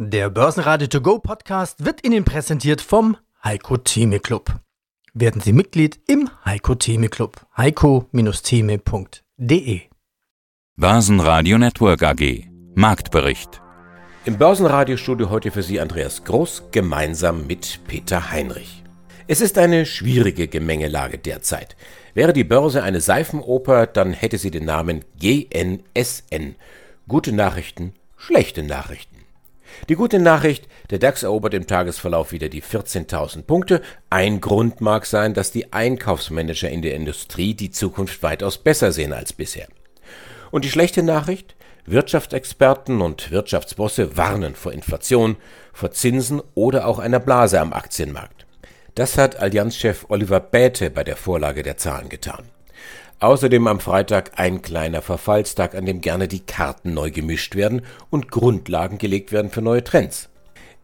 Der Börsenradio To Go Podcast wird Ihnen präsentiert vom Heiko Theme Club. Werden Sie Mitglied im Heiko Theme Club. heiko-theme.de Börsenradio Network AG Marktbericht Im Börsenradiostudio heute für Sie Andreas Groß gemeinsam mit Peter Heinrich. Es ist eine schwierige Gemengelage derzeit. Wäre die Börse eine Seifenoper, dann hätte sie den Namen GNSN. Gute Nachrichten, schlechte Nachrichten. Die gute Nachricht, der DAX erobert im Tagesverlauf wieder die 14.000 Punkte. Ein Grund mag sein, dass die Einkaufsmanager in der Industrie die Zukunft weitaus besser sehen als bisher. Und die schlechte Nachricht? Wirtschaftsexperten und Wirtschaftsbosse warnen vor Inflation, vor Zinsen oder auch einer Blase am Aktienmarkt. Das hat Allianzchef Oliver Bäte bei der Vorlage der Zahlen getan. Außerdem am Freitag ein kleiner Verfallstag, an dem gerne die Karten neu gemischt werden und Grundlagen gelegt werden für neue Trends.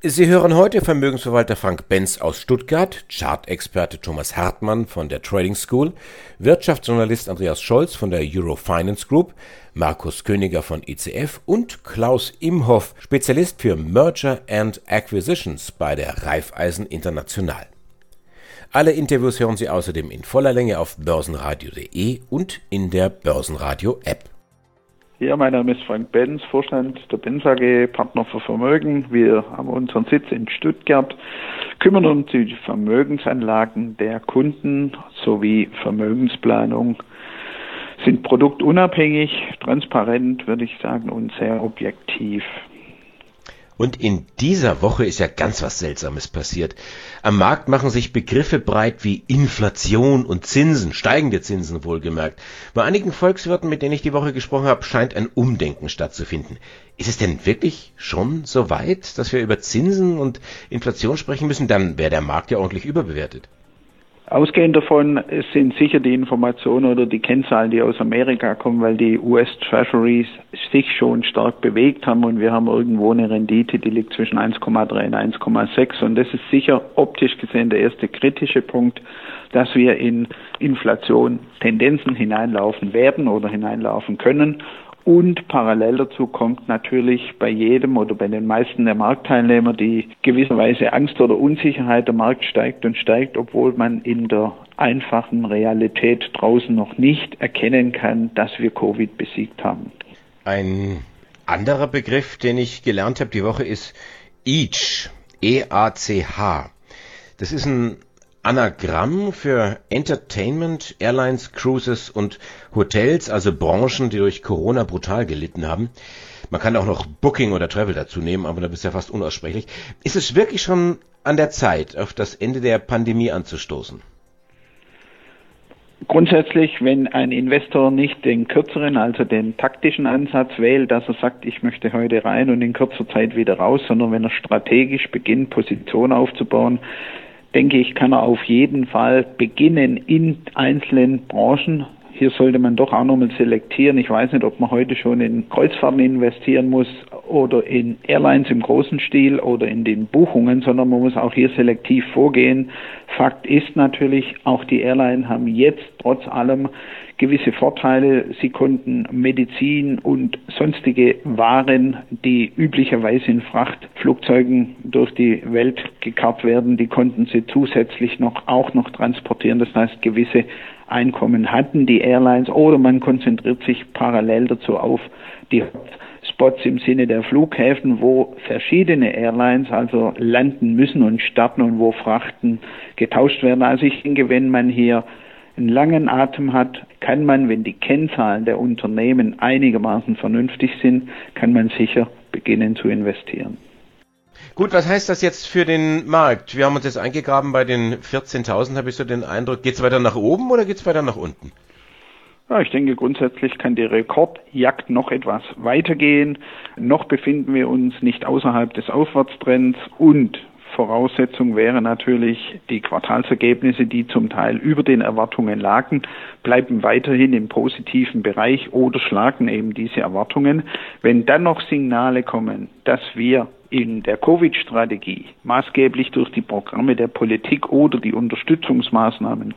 Sie hören heute Vermögensverwalter Frank Benz aus Stuttgart, Chartexperte Thomas Hartmann von der Trading School, Wirtschaftsjournalist Andreas Scholz von der Eurofinance Group, Markus Königer von ICF und Klaus Imhoff, Spezialist für Merger and Acquisitions bei der Raiffeisen International. Alle Interviews hören Sie außerdem in voller Länge auf börsenradio.de und in der Börsenradio-App. Ja, mein Name ist Frank Benz, Vorstand der Benz AG, Partner für Vermögen. Wir haben unseren Sitz in Stuttgart, kümmern uns um die Vermögensanlagen der Kunden sowie Vermögensplanung, sind produktunabhängig, transparent, würde ich sagen, und sehr objektiv. Und in dieser Woche ist ja ganz was Seltsames passiert. Am Markt machen sich Begriffe breit wie Inflation und Zinsen, steigende Zinsen wohlgemerkt. Bei einigen Volkswirten, mit denen ich die Woche gesprochen habe, scheint ein Umdenken stattzufinden. Ist es denn wirklich schon so weit, dass wir über Zinsen und Inflation sprechen müssen? Dann wäre der Markt ja ordentlich überbewertet. Ausgehend davon sind sicher die Informationen oder die Kennzahlen, die aus Amerika kommen, weil die US Treasuries sich schon stark bewegt haben und wir haben irgendwo eine Rendite, die liegt zwischen 1,3 und 1,6 und das ist sicher optisch gesehen der erste kritische Punkt, dass wir in Inflation Tendenzen hineinlaufen werden oder hineinlaufen können und parallel dazu kommt natürlich bei jedem oder bei den meisten der Marktteilnehmer die gewisserweise Angst oder Unsicherheit. Der Markt steigt und steigt, obwohl man in der einfachen Realität draußen noch nicht erkennen kann, dass wir Covid besiegt haben. Ein anderer Begriff, den ich gelernt habe die Woche, ist EACH. E-A-C-H. Das ist ein Anagramm für Entertainment, Airlines, Cruises und Hotels, also Branchen, die durch Corona brutal gelitten haben. Man kann auch noch Booking oder Travel dazu nehmen, aber da bist ja fast unaussprechlich. Ist es wirklich schon an der Zeit, auf das Ende der Pandemie anzustoßen? Grundsätzlich, wenn ein Investor nicht den kürzeren, also den taktischen Ansatz wählt, dass er sagt, ich möchte heute rein und in kurzer Zeit wieder raus, sondern wenn er strategisch beginnt, Position aufzubauen, denke ich, kann er auf jeden Fall beginnen in einzelnen Branchen. Hier sollte man doch auch nochmal selektieren. Ich weiß nicht, ob man heute schon in Kreuzfahrten investieren muss oder in Airlines im großen Stil oder in den Buchungen, sondern man muss auch hier selektiv vorgehen. Fakt ist natürlich, auch die Airlines haben jetzt trotz allem gewisse Vorteile. Sie konnten Medizin und sonstige Waren, die üblicherweise in Frachtflugzeugen durch die Welt gekarrt werden, die konnten sie zusätzlich noch auch noch transportieren. Das heißt, gewisse Einkommen hatten die Airlines oder man konzentriert sich parallel dazu auf die Spots im Sinne der Flughäfen, wo verschiedene Airlines also landen müssen und starten und wo Frachten getauscht werden. Also ich denke, wenn man hier einen langen Atem hat, kann man, wenn die Kennzahlen der Unternehmen einigermaßen vernünftig sind, kann man sicher beginnen zu investieren. Gut, was heißt das jetzt für den Markt? Wir haben uns jetzt eingegraben bei den 14.000, habe ich so den Eindruck. Geht es weiter nach oben oder geht es weiter nach unten? Ja, ich denke, grundsätzlich kann die Rekordjagd noch etwas weitergehen. Noch befinden wir uns nicht außerhalb des Aufwärtstrends und Voraussetzung wäre natürlich, die Quartalsergebnisse, die zum Teil über den Erwartungen lagen, bleiben weiterhin im positiven Bereich oder schlagen eben diese Erwartungen. Wenn dann noch Signale kommen, dass wir in der Covid-Strategie, maßgeblich durch die Programme der Politik oder die Unterstützungsmaßnahmen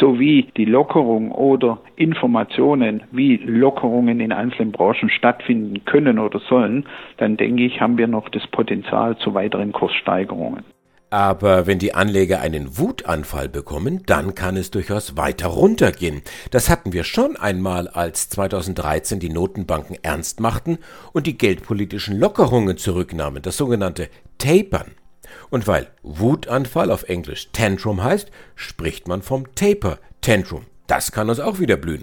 sowie die Lockerung oder Informationen, wie Lockerungen in einzelnen Branchen stattfinden können oder sollen, dann denke ich, haben wir noch das Potenzial zu weiteren Kurssteigerungen. Aber wenn die Anleger einen Wutanfall bekommen, dann kann es durchaus weiter runtergehen. Das hatten wir schon einmal, als 2013 die Notenbanken ernst machten und die geldpolitischen Lockerungen zurücknahmen, das sogenannte Tapern. Und weil Wutanfall auf Englisch Tantrum heißt, spricht man vom Taper Tantrum. Das kann uns auch wieder blühen.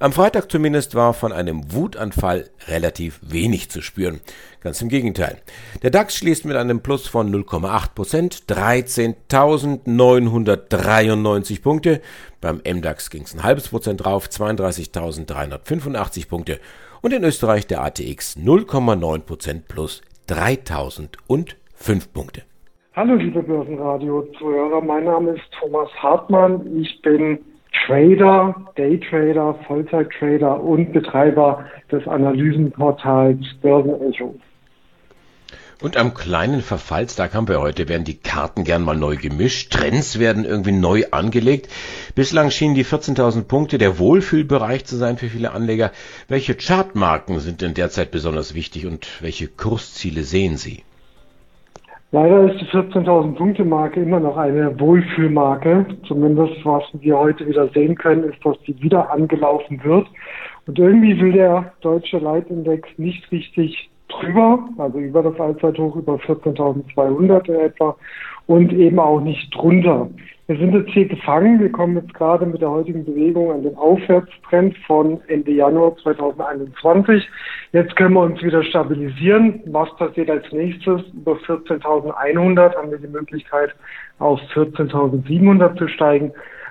Am Freitag zumindest war von einem Wutanfall relativ wenig zu spüren. Ganz im Gegenteil. Der DAX schließt mit einem Plus von 0,8 Prozent, 13.993 Punkte. Beim MDAX ging es ein halbes Prozent drauf, 32.385 Punkte. Und in Österreich der ATX 0,9 Prozent plus 3.005 Punkte. Hallo liebe Börsenradio-Zuhörer, mein Name ist Thomas Hartmann. Ich bin Trader, Daytrader, Vollzeittrader und Betreiber des Analysenportals Börsenecho. Und am kleinen Verfallstag haben wir heute, werden die Karten gern mal neu gemischt, Trends werden irgendwie neu angelegt. Bislang schienen die 14.000 Punkte der Wohlfühlbereich zu sein für viele Anleger. Welche Chartmarken sind denn derzeit besonders wichtig und welche Kursziele sehen Sie? Leider ist die 14.000 Punkte Marke immer noch eine Wohlfühlmarke. Zumindest was wir heute wieder sehen können, ist, dass die wieder angelaufen wird. Und irgendwie will der deutsche Leitindex nicht richtig drüber, also über das Allzeithoch über 14.200 in etwa und eben auch nicht drunter. Wir sind jetzt hier gefangen. Wir kommen jetzt gerade mit der heutigen Bewegung an den Aufwärtstrend von Ende Januar 2021. Jetzt können wir uns wieder stabilisieren. Was passiert als nächstes? Über 14.100 haben wir die Möglichkeit, auf 14.700 zu steigen.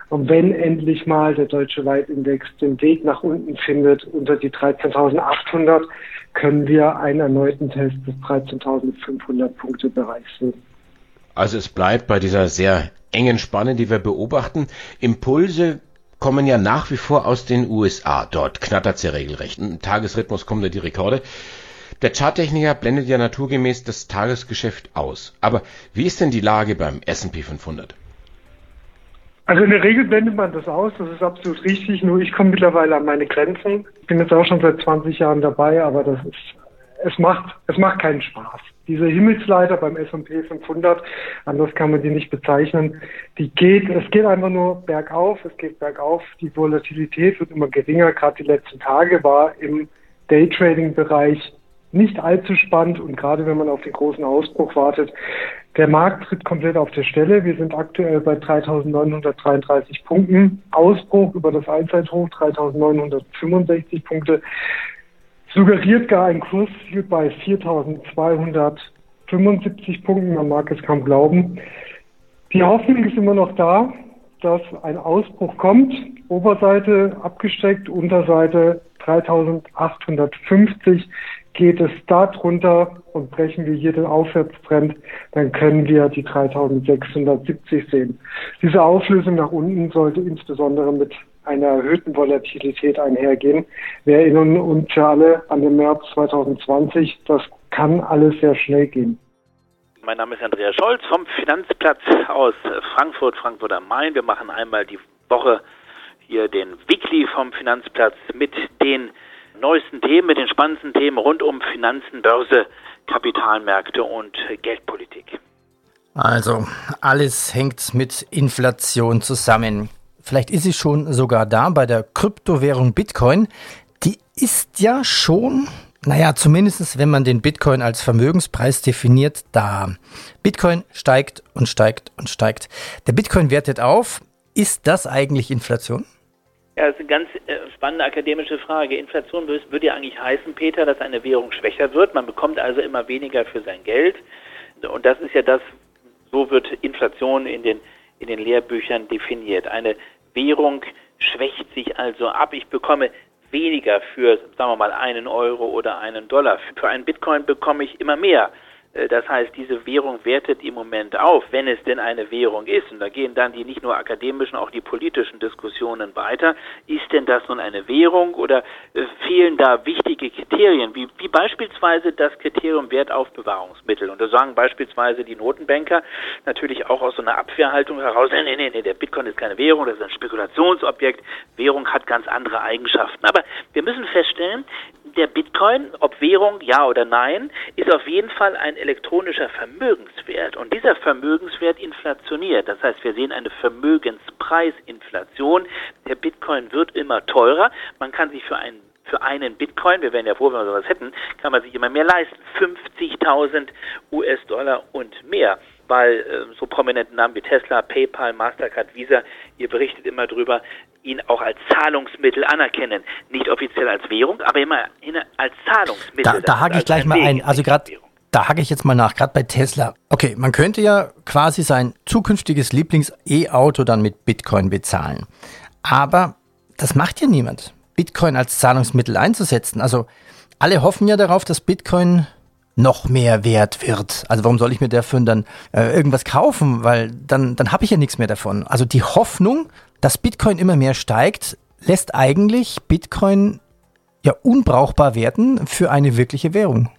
Und wenn endlich mal der deutsche Leitindex den Weg nach unten findet, unter die 13.800, können wir einen erneuten Test des 13.500 Punkte Bereichs. Also es bleibt bei dieser sehr engen Spanne, die wir beobachten. Impulse kommen ja nach wie vor aus den USA. Dort knattert es ja regelrecht. Im Tagesrhythmus kommen da die Rekorde. Der Charttechniker blendet ja naturgemäß das Tagesgeschäft aus. Aber wie ist denn die Lage beim S&P 500? Also in der Regel blendet man das aus, das ist absolut richtig, nur ich komme mittlerweile an meine Grenzen. Ich bin jetzt auch schon seit 20 Jahren dabei, aber das ist, es macht, es macht keinen Spaß. Diese Himmelsleiter beim S&P 500, anders kann man die nicht bezeichnen, die geht, es geht einfach nur bergauf, es geht bergauf, die Volatilität wird immer geringer, gerade die letzten Tage war im Daytrading-Bereich nicht allzu spannend. Und gerade wenn man auf den großen Ausbruch wartet, der Markt tritt komplett auf der Stelle. Wir sind aktuell bei 3.933 Punkten. Ausbruch über das Allzeithoch 3.965 Punkte suggeriert gar ein Kursziel bei 4.275 Punkten. Man mag es kaum glauben. Die Hoffnung ist immer noch da, dass ein Ausbruch kommt. Oberseite abgesteckt, Unterseite 3.850 geht es da drunter und brechen wir hier den Aufwärtstrend, dann können wir die 3670 sehen. Diese Auflösung nach unten sollte insbesondere mit einer erhöhten Volatilität einhergehen. Wir erinnern uns ja alle an den März 2020. Das kann alles sehr schnell gehen. Mein Name ist Andreas Scholz vom Finanzplatz aus Frankfurt, Frankfurt am Main. Wir machen einmal die Woche hier den Weekly vom Finanzplatz mit den neuesten Themen, mit den spannendsten Themen rund um Finanzen, Börse, Kapitalmärkte und Geldpolitik. Also, alles hängt mit Inflation zusammen. Vielleicht ist sie schon sogar da bei der Kryptowährung Bitcoin. Die ist ja schon, naja, zumindest wenn man den Bitcoin als Vermögenspreis definiert, da. Bitcoin steigt und steigt und steigt. Der Bitcoin wertet auf. Ist das eigentlich Inflation? Ja, das ist eine ganz äh, spannende akademische Frage. Inflation würde ja eigentlich heißen, Peter, dass eine Währung schwächer wird. Man bekommt also immer weniger für sein Geld. Und das ist ja das, so wird Inflation in den, in den Lehrbüchern definiert. Eine Währung schwächt sich also ab. Ich bekomme weniger für, sagen wir mal, einen Euro oder einen Dollar. Für einen Bitcoin bekomme ich immer mehr das heißt, diese Währung wertet im Moment auf, wenn es denn eine Währung ist. Und da gehen dann die nicht nur akademischen, auch die politischen Diskussionen weiter. Ist denn das nun eine Währung oder äh, fehlen da wichtige Kriterien, wie, wie beispielsweise das Kriterium Wertaufbewahrungsmittel? Und da sagen beispielsweise die Notenbanker natürlich auch aus so einer Abwehrhaltung heraus, nee, nee, nee, der Bitcoin ist keine Währung, das ist ein Spekulationsobjekt. Währung hat ganz andere Eigenschaften. Aber wir müssen feststellen, der Bitcoin, ob Währung ja oder nein, ist auf jeden Fall ein elektronischer Vermögenswert. Und dieser Vermögenswert inflationiert. Das heißt, wir sehen eine Vermögenspreisinflation. Der Bitcoin wird immer teurer. Man kann sich für einen für einen Bitcoin, wir wären ja froh, wenn wir sowas hätten, kann man sich immer mehr leisten. 50.000 US-Dollar und mehr weil äh, so prominente Namen wie Tesla, PayPal, Mastercard, Visa, ihr berichtet immer drüber, ihn auch als Zahlungsmittel anerkennen. Nicht offiziell als Währung, aber immer als Zahlungsmittel. Da, da hake ich gleich mal ein. Also gerade da hake ich jetzt mal nach, gerade bei Tesla. Okay, man könnte ja quasi sein zukünftiges Lieblings-E-Auto dann mit Bitcoin bezahlen. Aber das macht ja niemand, Bitcoin als Zahlungsmittel einzusetzen. Also alle hoffen ja darauf, dass Bitcoin noch mehr wert wird. Also warum soll ich mir dafür dann äh, irgendwas kaufen? Weil dann, dann habe ich ja nichts mehr davon. Also die Hoffnung, dass Bitcoin immer mehr steigt, lässt eigentlich Bitcoin ja unbrauchbar werden für eine wirkliche Währung.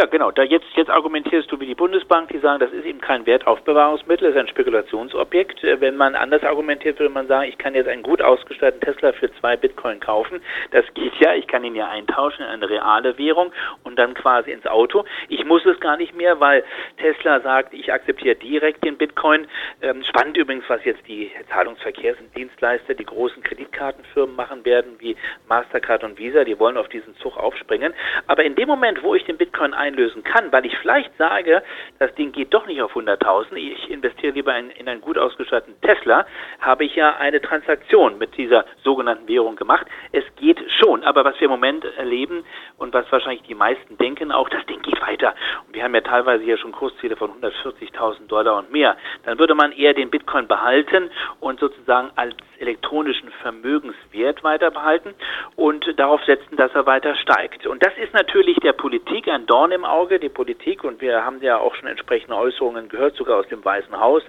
Ja, genau. Da jetzt, jetzt argumentierst du wie die Bundesbank, die sagen, das ist eben kein Wertaufbewahrungsmittel, das ist ein Spekulationsobjekt. Äh, wenn man anders argumentiert, würde man sagen, ich kann jetzt einen gut ausgestatteten Tesla für zwei Bitcoin kaufen. Das geht ja, ich kann ihn ja eintauschen in eine reale Währung und dann quasi ins Auto. Ich muss es gar nicht mehr, weil Tesla sagt, ich akzeptiere direkt den Bitcoin. Ähm, spannend übrigens, was jetzt die Zahlungsverkehrsdienstleister, die großen Kreditkartenfirmen machen werden, wie Mastercard und Visa, die wollen auf diesen Zug aufspringen. Aber in dem Moment, wo ich den Bitcoin einlösen kann, weil ich vielleicht sage, das Ding geht doch nicht auf 100.000, ich investiere lieber in, in einen gut ausgestatteten Tesla, habe ich ja eine Transaktion mit dieser sogenannten Währung gemacht. Es geht schon, aber was wir im Moment erleben und was wahrscheinlich die meisten denken auch, das Ding geht weiter. Und wir haben ja teilweise hier schon Kursziele von 140.000 Dollar und mehr. Dann würde man eher den Bitcoin behalten und sozusagen als elektronischen Vermögenswert weiter behalten und darauf setzen, dass er weiter steigt. Und das ist natürlich der Politik ein Dorn Dorn im Auge, die Politik, und wir haben ja auch schon entsprechende Äußerungen gehört, sogar aus dem Weißen Haus,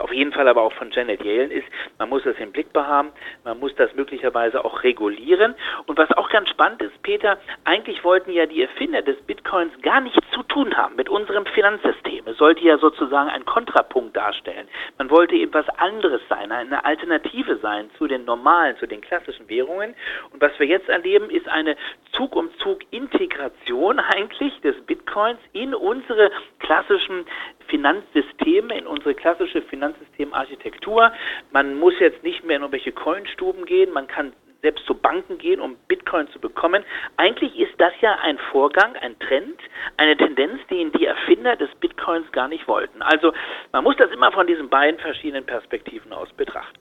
auf jeden Fall aber auch von Janet Yellen, ist, man muss das im Blick behaben, man muss das möglicherweise auch regulieren. Und was auch ganz spannend ist, Peter, eigentlich wollten ja die Erfinder des Bitcoins gar nichts zu tun haben mit unserem Finanzsystem. Es sollte ja sozusagen ein Kontrapunkt darstellen. Man wollte eben was anderes sein, eine Alternative sein zu den normalen, zu den klassischen Währungen. Und was wir jetzt erleben, ist eine Zug um Zug Integration eigentlich des Bitcoins in unsere klassischen Finanzsysteme, in unsere klassische Finanzsystemarchitektur. Man muss jetzt nicht mehr in irgendwelche Coinstuben gehen, man kann selbst zu Banken gehen, um Bitcoin zu bekommen. Eigentlich ist das ja ein Vorgang, ein Trend, eine Tendenz, den die Erfinder des Bitcoins gar nicht wollten. Also man muss das immer von diesen beiden verschiedenen Perspektiven aus betrachten.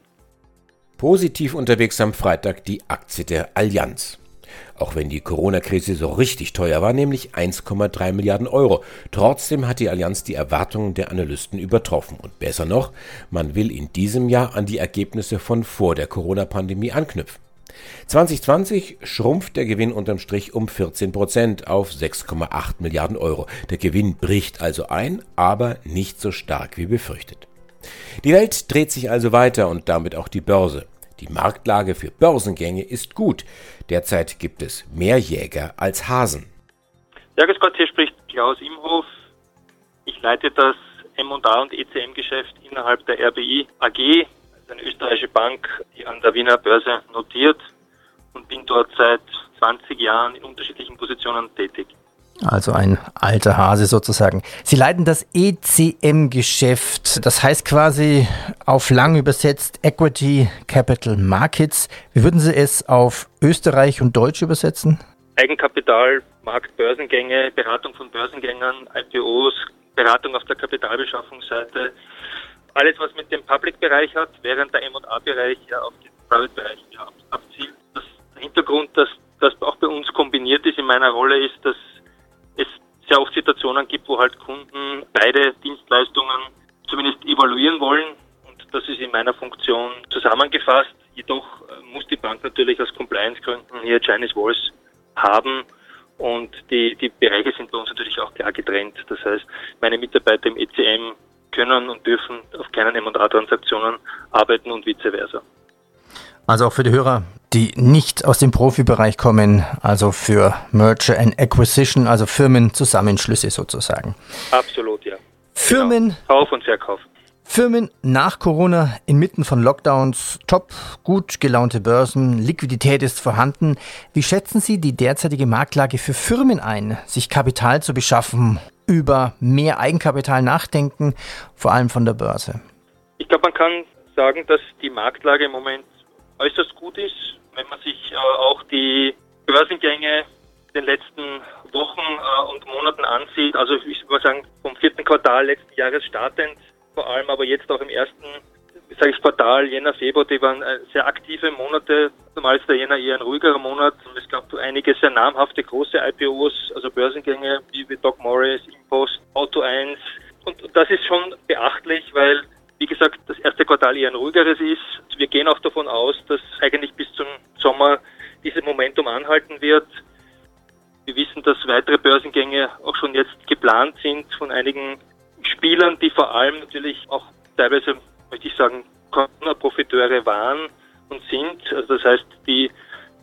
Positiv unterwegs am Freitag die Aktie der Allianz. Auch wenn die Corona-Krise so richtig teuer war, nämlich 1,3 Milliarden Euro. Trotzdem hat die Allianz die Erwartungen der Analysten übertroffen. Und besser noch, man will in diesem Jahr an die Ergebnisse von vor der Corona-Pandemie anknüpfen. 2020 schrumpft der Gewinn unterm Strich um 14 Prozent auf 6,8 Milliarden Euro. Der Gewinn bricht also ein, aber nicht so stark wie befürchtet. Die Welt dreht sich also weiter und damit auch die Börse. Die Marktlage für Börsengänge ist gut. Derzeit gibt es mehr Jäger als Hasen. Ja, grüß Gott, hier spricht Klaus Imhof. Ich leite das M&A und ECM-Geschäft innerhalb der RBI AG, also eine österreichische Bank, die an der Wiener Börse notiert und bin dort seit 20 Jahren in unterschiedlichen Positionen tätig. Also ein alter Hase sozusagen. Sie leiten das ECM-Geschäft, das heißt quasi auf lang übersetzt Equity Capital Markets. Wie würden Sie es auf Österreich und Deutsch übersetzen? Eigenkapital, Markt, Börsengänge, Beratung von Börsengängern, IPOs, Beratung auf der Kapitalbeschaffungsseite. Alles, was mit dem Public-Bereich hat, während der M&A-Bereich ja auf den Private-Bereich ja, abzielt. Das Hintergrund, dass das auch bei uns kombiniert ist in meiner Rolle, ist, dass es sehr oft Situationen gibt, wo halt Kunden beide Dienstleistungen zumindest evaluieren wollen. Und das ist in meiner Funktion zusammengefasst. Jedoch äh, muss die Bank natürlich aus Compliance-Gründen hier Chinese Voice haben. Und die, die Bereiche sind bei uns natürlich auch klar getrennt. Das heißt, meine Mitarbeiter im ECM können und dürfen auf keinen M&A-Transaktionen arbeiten und vice versa. Also auch für die Hörer, die nicht aus dem Profibereich kommen, also für Merger and Acquisition, also Firmenzusammenschlüsse sozusagen. Absolut, ja. Firmen. Genau. Kauf und Verkauf. Firmen nach Corona inmitten von Lockdowns, top, gut gelaunte Börsen, Liquidität ist vorhanden. Wie schätzen Sie die derzeitige Marktlage für Firmen ein, sich Kapital zu beschaffen, über mehr Eigenkapital nachdenken, vor allem von der Börse? Ich glaube, man kann sagen, dass die Marktlage im Moment äußerst gut ist, wenn man sich äh, auch die Börsengänge in den letzten Wochen äh, und Monaten ansieht. Also ich würde mal sagen, vom vierten Quartal letzten Jahres startend, vor allem aber jetzt auch im ersten sage ich Quartal, Jänner, Februar, die waren äh, sehr aktive Monate. Normal ist der Jänner eher ein ruhigerer Monat. Und es gab einige sehr namhafte große IPOs, also Börsengänge wie, Doc Morris, Impost, Auto 1. Und, und das ist schon beachtlich, weil wie gesagt, das erste Quartal eher ein ruhigeres ist. Wir gehen auch davon aus, dass eigentlich bis zum Sommer dieses Momentum anhalten wird. Wir wissen, dass weitere Börsengänge auch schon jetzt geplant sind von einigen Spielern, die vor allem natürlich auch teilweise, möchte ich sagen, Corona-Profiteure waren und sind. Also das heißt, die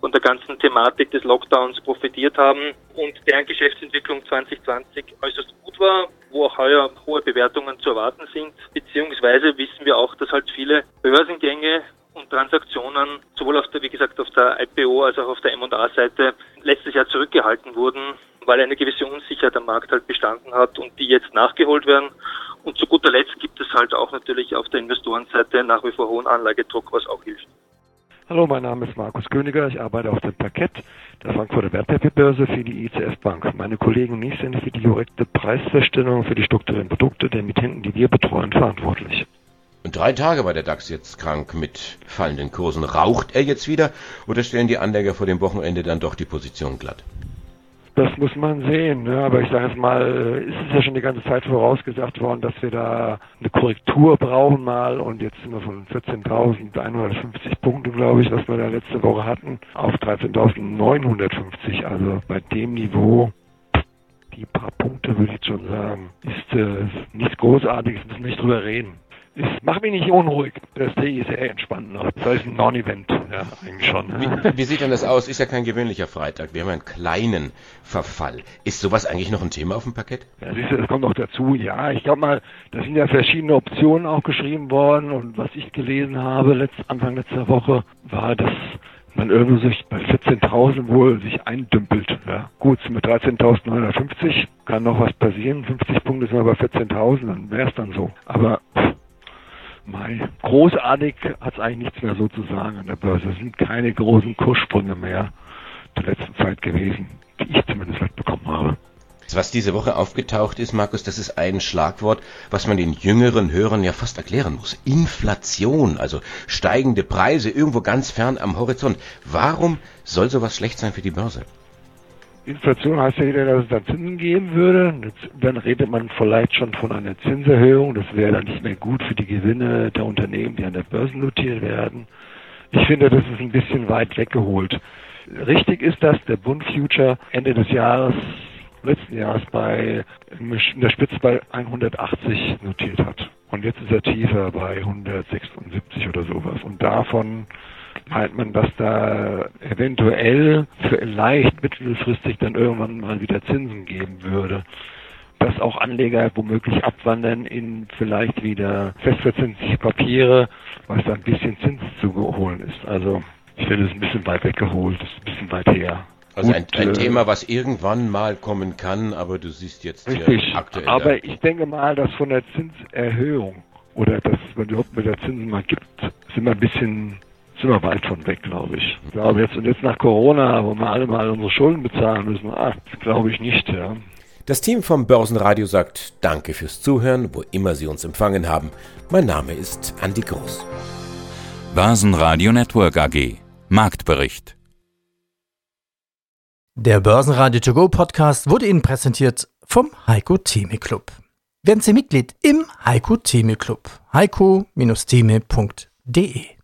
von der ganzen Thematik des Lockdowns profitiert haben und deren Geschäftsentwicklung 2020 äußerst gut war, wo auch heuer hohe Bewertungen zu erwarten sind. Beziehungsweise wissen wir auch, dass halt viele Börsengänge und Transaktionen sowohl auf der, wie gesagt, auf der IPO als auch auf der M&A-Seite letztes Jahr zurückgehalten wurden, weil eine gewisse Unsicherheit am Markt halt bestanden hat und die jetzt nachgeholt werden. Und zu guter Letzt gibt es halt auch natürlich auf der Investorenseite nach wie vor hohen Anlagedruck, was auch hilft. Hallo, mein Name ist Markus Königer. Ich arbeite auf dem Parkett der Frankfurter Wertpapierbörse für die ICF Bank. Meine Kollegen und ich sind für die korrekte Preisfeststellung für die strukturellen Produkte der Emittenten, die wir betreuen, verantwortlich. Und drei Tage war der DAX jetzt krank mit fallenden Kursen. Raucht er jetzt wieder oder stellen die Anleger vor dem Wochenende dann doch die Position glatt? Das muss man sehen. Ne? Aber ich sage jetzt mal, äh, ist es ja schon die ganze Zeit vorausgesagt worden, dass wir da eine Korrektur brauchen mal. Und jetzt sind wir von 14.150 Punkten, glaube ich, was wir da letzte Woche hatten, auf 13.950. Also bei dem Niveau die paar Punkte, würde ich schon sagen, ist äh, nichts Großartiges, müssen wir nicht drüber reden ich mache mich nicht unruhig. Das sehe ich sehr entspannt noch. Das ist ein Non-Event, ja, eigentlich schon. Wie, wie, sieht denn das aus? Ist ja kein gewöhnlicher Freitag. Wir haben einen kleinen Verfall. Ist sowas eigentlich noch ein Thema auf dem Parkett? Ja, siehst du, das kommt auch dazu. Ja, ich glaube mal, da sind ja verschiedene Optionen auch geschrieben worden und was ich gelesen habe, letzt, Anfang letzter Woche, war, dass man irgendwie sich bei 14.000 wohl sich eindümpelt. Ja. Gut, mit 13.950 kann noch was passieren. 50 Punkte sind wir bei 14.000, dann wäre es dann so. Aber Mai. Großartig hat es eigentlich nichts mehr so zu sagen an der Börse. Es sind keine großen Kurssprünge mehr der letzten Zeit gewesen, die ich zumindest mitbekommen habe. Was diese Woche aufgetaucht ist, Markus, das ist ein Schlagwort, was man den jüngeren Hörern ja fast erklären muss. Inflation, also steigende Preise irgendwo ganz fern am Horizont. Warum soll sowas schlecht sein für die Börse? Inflation heißt ja wieder, dass es dann Zinsen geben würde. Dann redet man vielleicht schon von einer Zinserhöhung. Das wäre dann nicht mehr gut für die Gewinne der Unternehmen, die an der Börse notiert werden. Ich finde, das ist ein bisschen weit weggeholt. Richtig ist, dass der Bund Future Ende des Jahres, letzten Jahres bei, in der Spitze bei 180 notiert hat. Und jetzt ist er tiefer bei 176 oder sowas. Und davon meint man, dass da eventuell vielleicht mittelfristig dann irgendwann mal wieder Zinsen geben würde. Dass auch Anleger womöglich abwandern in vielleicht wieder festverzinsliche Papiere, was da ein bisschen Zins zu holen ist. Also ich finde es ein bisschen weit weggeholt, ist ein bisschen weit her. Also Gut, ein, ein äh, Thema, was irgendwann mal kommen kann, aber du siehst jetzt richtig, aktuell. Aber ich denke mal, dass von der Zinserhöhung oder dass man überhaupt mit der Zinsen mal gibt, sind wir ein bisschen sind wir weit von weg, glaube ich. Ich glaube jetzt und jetzt nach Corona, wo wir alle mal unsere Schulden bezahlen müssen, ah, glaube ich nicht, ja. Das Team vom Börsenradio sagt Danke fürs Zuhören, wo immer Sie uns empfangen haben. Mein Name ist Andi Groß. Börsenradio Network AG. Marktbericht. Der Börsenradio To Go Podcast wurde Ihnen präsentiert vom Heiko Theme Club. Werden Sie Mitglied im Heiko Theme Club. heiko-theme.de